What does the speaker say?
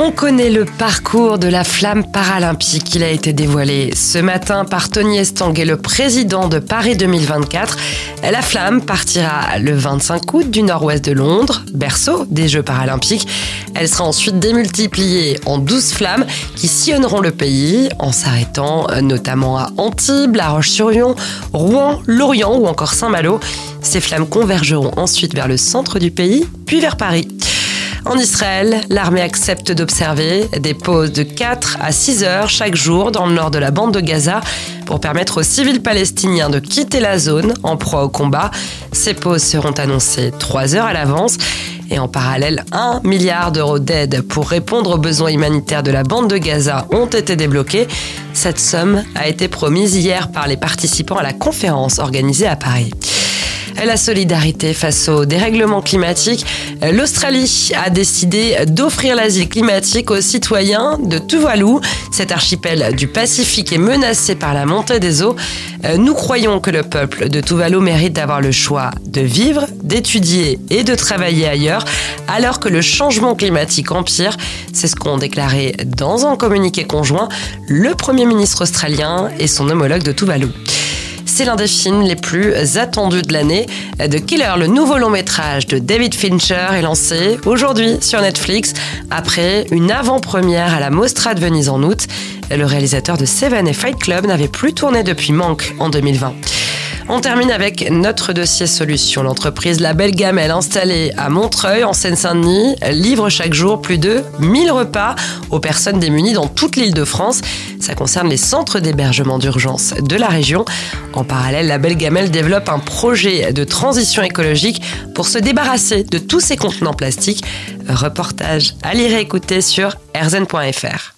On connaît le parcours de la flamme paralympique. Il a été dévoilé ce matin par Tony Estanguet, le président de Paris 2024. La flamme partira le 25 août du nord-ouest de Londres, berceau des Jeux paralympiques. Elle sera ensuite démultipliée en 12 flammes qui sillonneront le pays en s'arrêtant notamment à Antibes, La Roche-sur-Yon, Rouen, Lorient ou encore Saint-Malo. Ces flammes convergeront ensuite vers le centre du pays, puis vers Paris. En Israël, l'armée accepte d'observer des pauses de 4 à 6 heures chaque jour dans le nord de la bande de Gaza pour permettre aux civils palestiniens de quitter la zone en proie au combat. Ces pauses seront annoncées 3 heures à l'avance. Et en parallèle, 1 milliard d'euros d'aide pour répondre aux besoins humanitaires de la bande de Gaza ont été débloqués. Cette somme a été promise hier par les participants à la conférence organisée à Paris la solidarité face au dérèglement climatique. L'Australie a décidé d'offrir l'asile climatique aux citoyens de Tuvalu. Cet archipel du Pacifique est menacé par la montée des eaux. Nous croyons que le peuple de Tuvalu mérite d'avoir le choix de vivre, d'étudier et de travailler ailleurs, alors que le changement climatique empire. C'est ce qu'ont déclaré dans un communiqué conjoint le Premier ministre australien et son homologue de Tuvalu c'est l'un des films les plus attendus de l'année. The Killer, le nouveau long métrage de David Fincher, est lancé aujourd'hui sur Netflix après une avant-première à la Mostra de Venise en août. Le réalisateur de Seven et Fight Club n'avait plus tourné depuis Manque en 2020. On termine avec notre dossier solution. L'entreprise La Belle Gamelle, installée à Montreuil, en Seine-Saint-Denis, livre chaque jour plus de 1000 repas aux personnes démunies dans toute l'île de France. Ça concerne les centres d'hébergement d'urgence de la région. En parallèle, La Belle Gamelle développe un projet de transition écologique pour se débarrasser de tous ces contenants plastiques. Reportage à lire et écouter sur rzn.fr